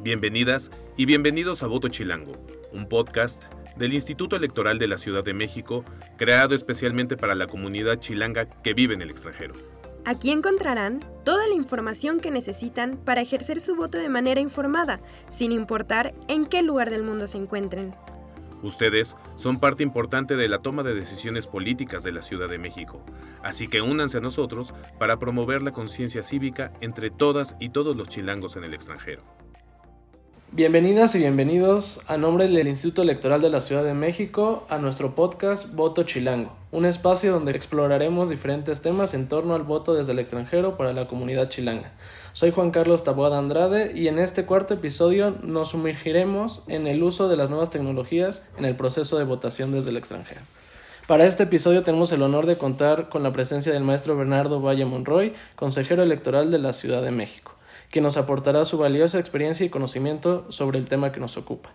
Bienvenidas y bienvenidos a Voto Chilango, un podcast del Instituto Electoral de la Ciudad de México, creado especialmente para la comunidad chilanga que vive en el extranjero. Aquí encontrarán toda la información que necesitan para ejercer su voto de manera informada, sin importar en qué lugar del mundo se encuentren. Ustedes son parte importante de la toma de decisiones políticas de la Ciudad de México, así que únanse a nosotros para promover la conciencia cívica entre todas y todos los chilangos en el extranjero. Bienvenidas y bienvenidos a nombre del Instituto Electoral de la Ciudad de México a nuestro podcast Voto Chilango, un espacio donde exploraremos diferentes temas en torno al voto desde el extranjero para la comunidad chilanga. Soy Juan Carlos Taboada Andrade y en este cuarto episodio nos sumergiremos en el uso de las nuevas tecnologías en el proceso de votación desde el extranjero. Para este episodio tenemos el honor de contar con la presencia del maestro Bernardo Valle Monroy, consejero electoral de la Ciudad de México que nos aportará su valiosa experiencia y conocimiento sobre el tema que nos ocupa.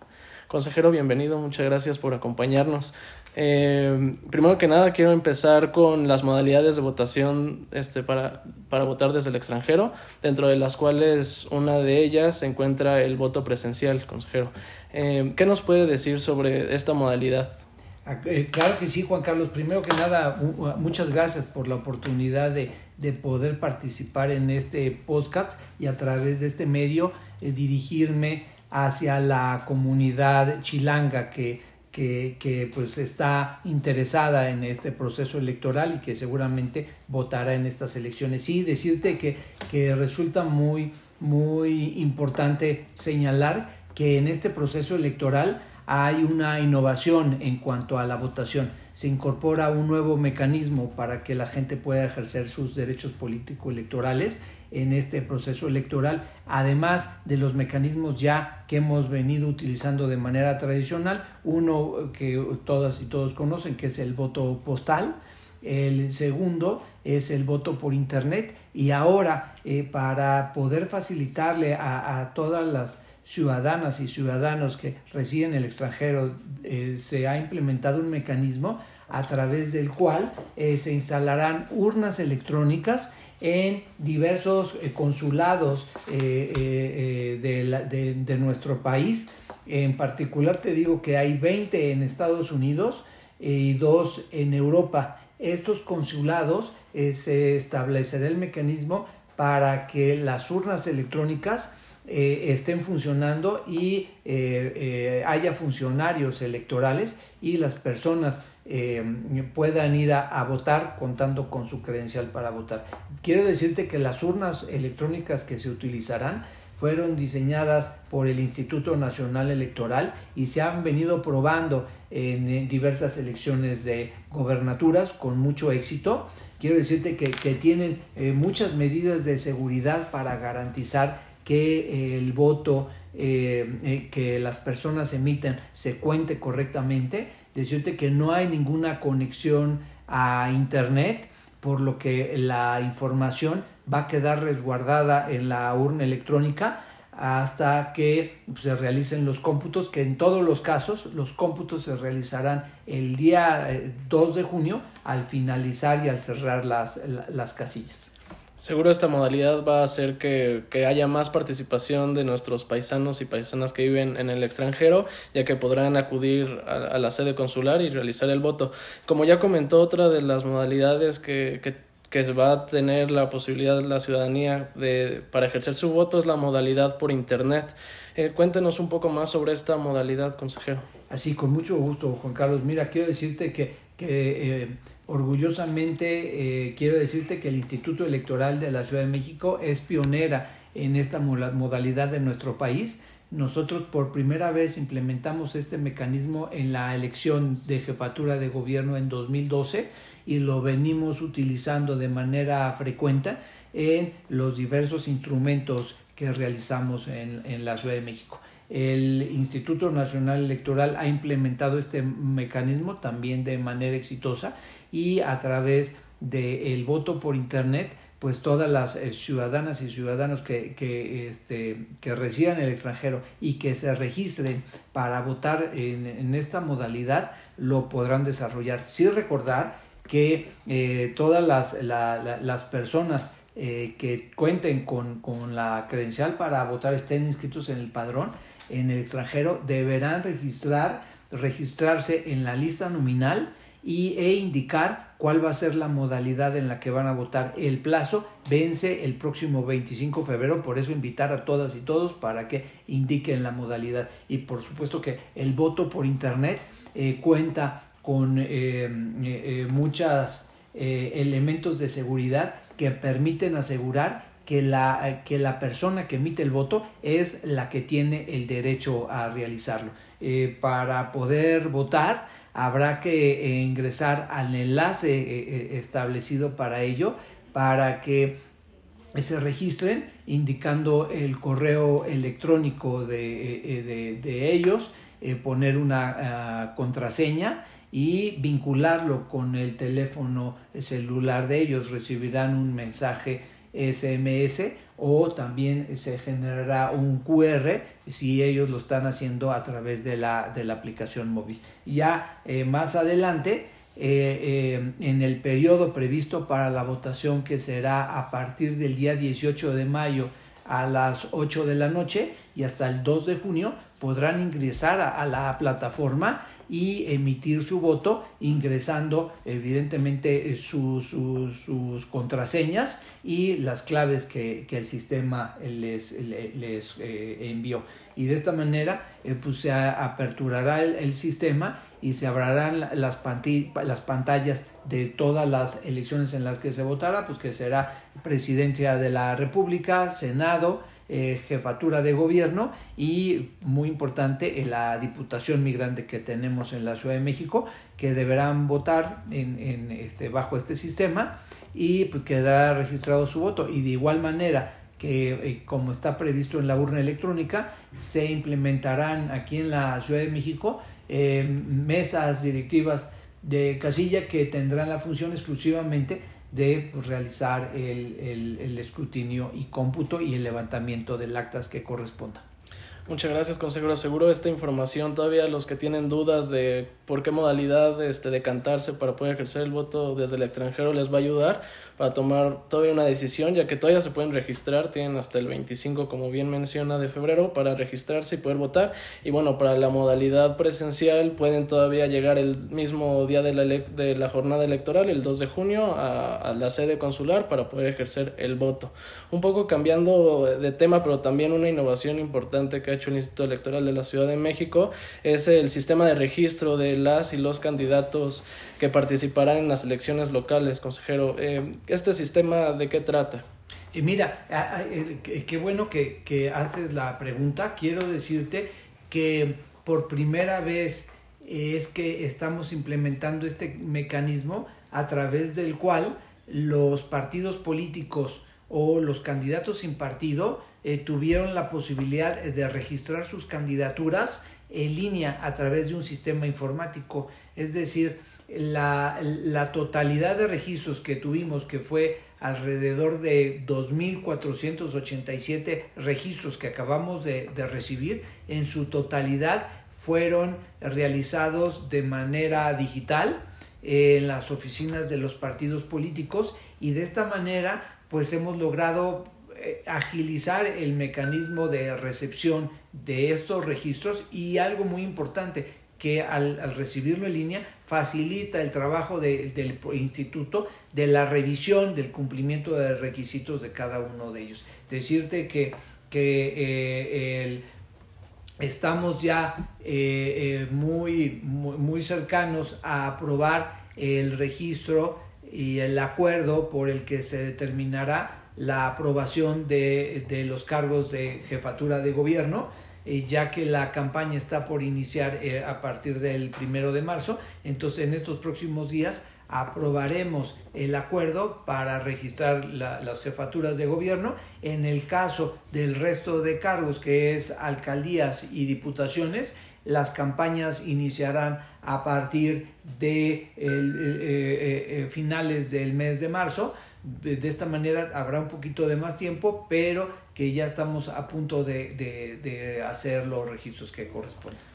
Consejero, bienvenido, muchas gracias por acompañarnos. Eh, primero que nada, quiero empezar con las modalidades de votación este, para, para votar desde el extranjero, dentro de las cuales una de ellas se encuentra el voto presencial, consejero. Eh, ¿Qué nos puede decir sobre esta modalidad? Ah, eh, claro que sí, Juan Carlos. Primero que nada, muchas gracias por la oportunidad de, de poder participar en este podcast y a través de este medio eh, dirigirme hacia la comunidad chilanga que, que, que, pues está interesada en este proceso electoral y que seguramente votará en estas elecciones. Sí, decirte que, que resulta muy, muy importante señalar que en este proceso electoral hay una innovación en cuanto a la votación. Se incorpora un nuevo mecanismo para que la gente pueda ejercer sus derechos político-electorales en este proceso electoral, además de los mecanismos ya que hemos venido utilizando de manera tradicional, uno que todas y todos conocen, que es el voto postal, el segundo es el voto por internet. Y ahora eh, para poder facilitarle a todas las ciudadanas y ciudadanos que residen en el extranjero eh, se ha implementado un mecanismo a través del cual eh, se instalarán urnas electrónicas en diversos eh, consulados de, de, nuestro país. En particular te digo que hay 20 en Estados Unidos y dos en Europa. Estos consulados se establecerá el mecanismo para que las urnas electrónicas eh, estén funcionando y eh, eh, haya funcionarios electorales y las personas puedan ir a, votar contando con su credencial para votar. Quiero decirte que las urnas electrónicas que se utilizarán fueron diseñadas por el Instituto Nacional Electoral y se han venido probando en, diversas elecciones de gobernaturas con mucho éxito. Quiero decirte que, que tienen muchas medidas de seguridad para garantizar que el voto eh, eh, que las personas emiten se cuente correctamente, decirte que no hay ninguna conexión a Internet, por lo que la información va a quedar resguardada en la urna electrónica hasta que se realicen los cómputos, que en todos los casos los cómputos se realizarán el día 2 eh, de junio al finalizar y al cerrar las, las casillas. Seguro esta modalidad va a hacer que, que, haya más participación de nuestros paisanos y paisanas que viven en el extranjero, ya que podrán acudir a, la sede consular y realizar el voto. Como ya comentó, otra de las modalidades que, que, que va a tener la posibilidad la ciudadanía de, para ejercer su voto es la modalidad por Internet. Eh, cuéntenos un poco más sobre esta modalidad, consejero. Así, con mucho gusto, Juan Carlos. Mira, quiero decirte que, que eh, Orgullosamente eh, quiero decirte que el Instituto Electoral de la Ciudad de México es pionera en esta modalidad de nuestro país. Nosotros por primera vez implementamos este mecanismo en la elección de jefatura de gobierno en 2012 y lo venimos utilizando de manera frecuente en los diversos instrumentos que realizamos en, en la Ciudad de México. El Instituto Nacional Electoral ha implementado este mecanismo también de manera exitosa y a través del voto por Internet, pues todas las eh, ciudadanas y ciudadanos que, que, este, que residan en el extranjero y que se registren para votar en, esta modalidad lo podrán desarrollar. Sí recordar que eh, todas las, las personas eh, que cuenten con, con, la credencial para votar estén inscritos en el padrón en el extranjero deberán registrar, registrarse en la lista nominal y, e indicar cuál va a ser la modalidad en la que van a votar. El plazo vence el próximo 25 de febrero, por eso invitar a todas y todos para que indiquen la modalidad. Y por supuesto que el voto por internet eh, cuenta con eh, eh, muchos elementos de seguridad que permiten asegurar que la, que la persona que emite el voto es la que tiene el derecho a realizarlo. para poder votar habrá que ingresar al enlace establecido para ello para que se registren indicando el correo electrónico de, de ellos eh, poner una ah, contraseña y vincularlo con el teléfono celular de ellos. Recibirán un mensaje SMS o también se generará un QR si ellos lo están haciendo a través de la, de la aplicación móvil. Ya eh, más adelante, eh, en el periodo previsto para la votación que será a partir del día 18 de mayo a las 8 de la noche y hasta el 2 de junio podrán ingresar a, la plataforma y emitir su voto ingresando evidentemente eh, sus, contraseñas y las claves que, el sistema les, les, eh, envió. Y de esta manera eh, pues se aperturará el, sistema y se abrirán las, las pantallas de todas las elecciones en las que se votará, pues que será presidencia de la República, Senado, eh, jefatura de gobierno y muy importante eh, la diputación migrante que tenemos en la Ciudad de México que deberán votar en, este, bajo este sistema y pues quedará registrado su voto. Y de igual manera que eh, como está previsto en la urna electrónica se implementarán aquí en la Ciudad de México mesas directivas de casilla que tendrán la función exclusivamente de pues, realizar el, el, escrutinio y cómputo y el levantamiento del actas que corresponda. Muchas gracias, consejero. Seguro esta información todavía los que tienen dudas de por qué modalidad este, decantarse para poder ejercer el voto desde el extranjero les va a ayudar para tomar todavía una decisión, ya que todavía se pueden registrar, tienen hasta el 25, como bien menciona, de febrero para registrarse y poder votar. Y bueno, para la modalidad presencial pueden todavía llegar el mismo día de la, de la jornada electoral, el 2 de junio, a, a la sede consular para poder ejercer el voto. Un poco cambiando de tema, pero también una innovación importante que hecho el Instituto Electoral de la Ciudad de México es el sistema de registro de las y los candidatos que participarán en las elecciones locales, consejero. Eh, ¿Este sistema de qué trata? Y mira, qué bueno que, que haces la pregunta. Quiero decirte que por primera vez es que estamos implementando este mecanismo a través del cual los partidos políticos o los candidatos sin partido eh, tuvieron la posibilidad de registrar sus candidaturas en línea a través de un sistema informático. Es decir, la, totalidad de registros que tuvimos, que fue alrededor de 2.487 registros que acabamos de, de, recibir, en su totalidad fueron realizados de manera digital en las oficinas de los partidos políticos y de esta manera pues hemos logrado eh, agilizar el mecanismo de recepción de estos registros y algo muy importante, que al, recibirlo en línea facilita el trabajo del instituto de la revisión del cumplimiento de requisitos de cada uno de ellos. Decirte que, que eh, estamos ya eh, muy, muy cercanos a aprobar el registro y el acuerdo por el que se determinará la aprobación de, de los cargos de jefatura de gobierno, eh, ya que la campaña está por iniciar eh, a partir del primero de marzo. Entonces, en estos próximos días aprobaremos el acuerdo para registrar las jefaturas de gobierno. En el caso del resto de cargos, que es alcaldías y diputaciones, las campañas iniciarán a partir de eh, finales del mes de marzo de esta manera habrá un poquito de más tiempo, pero que ya estamos a punto de, hacer los registros que corresponden.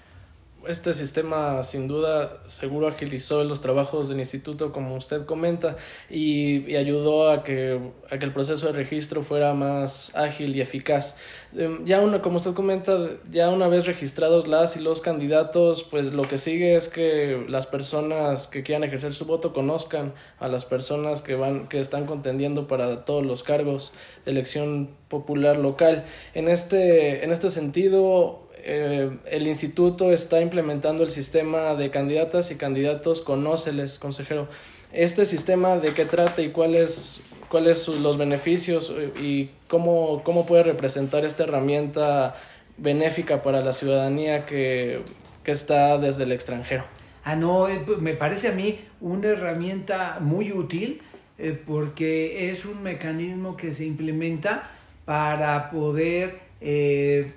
Este sistema sin duda seguro agilizó los trabajos del instituto como usted comenta y, ayudó a que, a que el proceso de registro fuera más ágil y eficaz. Em, ya una, como usted comenta, ya una vez registrados las y los candidatos, pues lo que sigue es que las personas que quieran ejercer su voto conozcan a las personas que van, que están contendiendo para todos los cargos de elección popular local. En este, en este sentido, eh, el instituto está implementando el sistema de candidatas y candidatos Conóceles, consejero. ¿Este sistema de qué trata y cuáles cuáles los beneficios eh, y cómo, cómo puede representar esta herramienta benéfica para la ciudadanía que, que está desde el extranjero? Ah, no, me parece a mí una herramienta muy útil eh, porque es un mecanismo que se implementa para poder eh,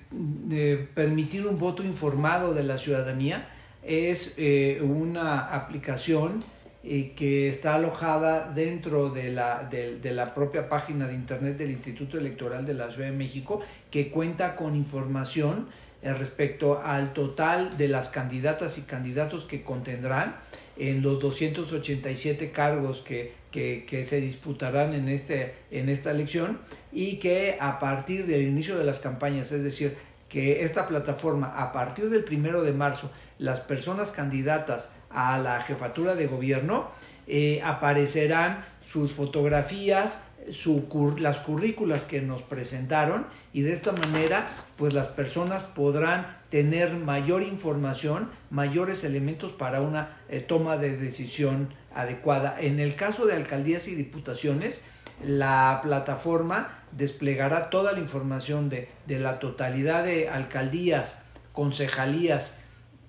permitir un voto informado de la ciudadanía es eh, una aplicación eh, que está alojada dentro de la, de, la propia página de internet del Instituto Electoral de la Ciudad de México que cuenta con información respecto al total de las candidatas y candidatos que contendrán en los 287 cargos que que, se disputarán en, este, en esta elección y que a partir del inicio de las campañas, es decir, que esta plataforma a partir del primero de marzo, las personas candidatas a la jefatura de gobierno eh, aparecerán sus fotografías, su, las currículas que nos presentaron y de esta manera pues las personas podrán tener mayor información, mayores elementos para una eh, toma de decisión adecuada. En el caso de alcaldías y diputaciones, la plataforma desplegará toda la información de, la totalidad de alcaldías, concejalías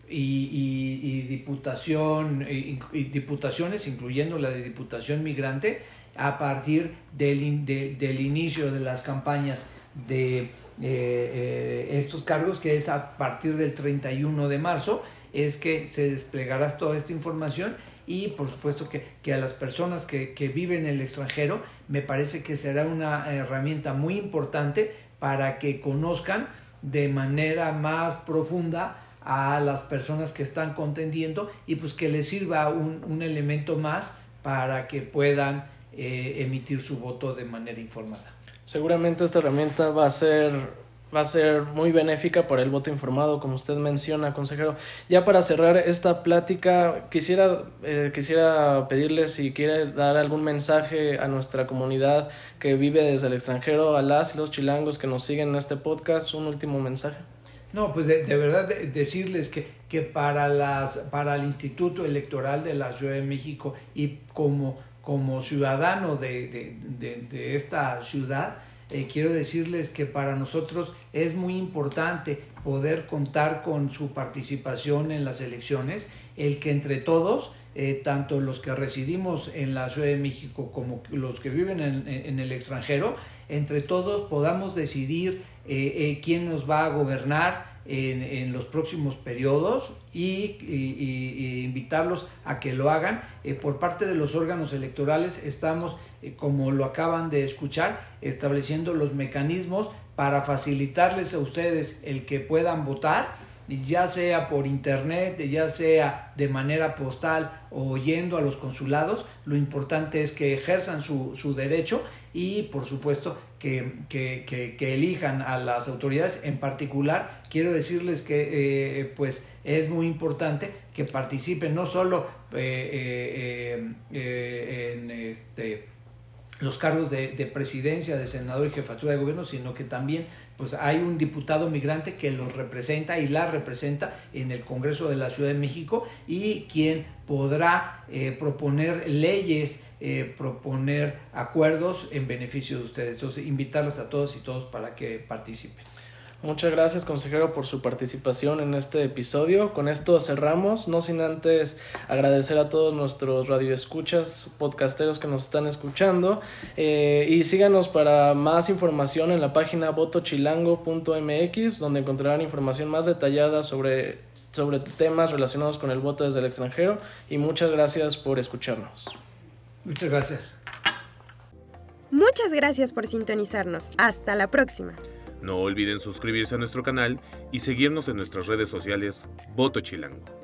y, diputación, y, diputaciones, incluyendo la de diputación migrante, a partir del, del inicio de las campañas de eh, eh, estos cargos, que es a partir del 31 de marzo, es que se desplegará toda esta información y por supuesto que, a las personas que, viven en el extranjero me parece que será una herramienta muy importante para que conozcan de manera más profunda a las personas que están contendiendo y pues que les sirva un, elemento más para que puedan eh, emitir su voto de manera informada. Seguramente esta herramienta va a ser va a ser muy benéfica para el voto informado, como usted menciona, consejero. Ya para cerrar esta plática, quisiera, eh, quisiera pedirle si quiere dar algún mensaje a nuestra comunidad que vive desde el extranjero, a las y los chilangos que nos siguen en este podcast, un último mensaje. No, pues de, verdad decirles que, que para, las, para el Instituto Electoral de la Ciudad de México y como, como ciudadano de, de, de esta ciudad, eh, quiero decirles que para nosotros es muy importante poder contar con su participación en las elecciones, el que entre todos, eh, tanto los que residimos en la Ciudad de México como los que viven en, el extranjero, entre todos podamos decidir eh, quién nos va a gobernar en, los próximos periodos y, invitarlos a que lo hagan. por parte de los órganos electorales estamos eh, como lo acaban de escuchar, estableciendo los mecanismos para facilitarles a ustedes el que puedan votar, ya sea por internet, ya sea de manera postal o yendo a los consulados. Lo importante es que ejerzan su, su derecho y por supuesto que, que, que, elijan a las autoridades. En particular, quiero decirles que eh, pues es muy importante que participen no solo eh, en este los cargos de, presidencia, de senador y jefatura de gobierno, sino que también pues hay un diputado migrante que los representa y la representa en el Congreso de la Ciudad de México y quien podrá eh, proponer leyes, eh, proponer acuerdos en beneficio de ustedes. Entonces, invitarlas a todos y todos para que participen. Muchas gracias, consejero, por su participación en este episodio. Con esto cerramos, no sin antes agradecer a todos nuestros radioescuchas, podcasteros que nos están escuchando. Eh, y síganos para más información en la página votochilango.mx, donde encontrarán información más detallada sobre, sobre temas relacionados con el voto desde el extranjero. Y muchas gracias por escucharnos. Muchas gracias. Muchas gracias por sintonizarnos. Hasta la próxima. No olviden suscribirse a nuestro canal y seguirnos en nuestras redes sociales Voto Chilango.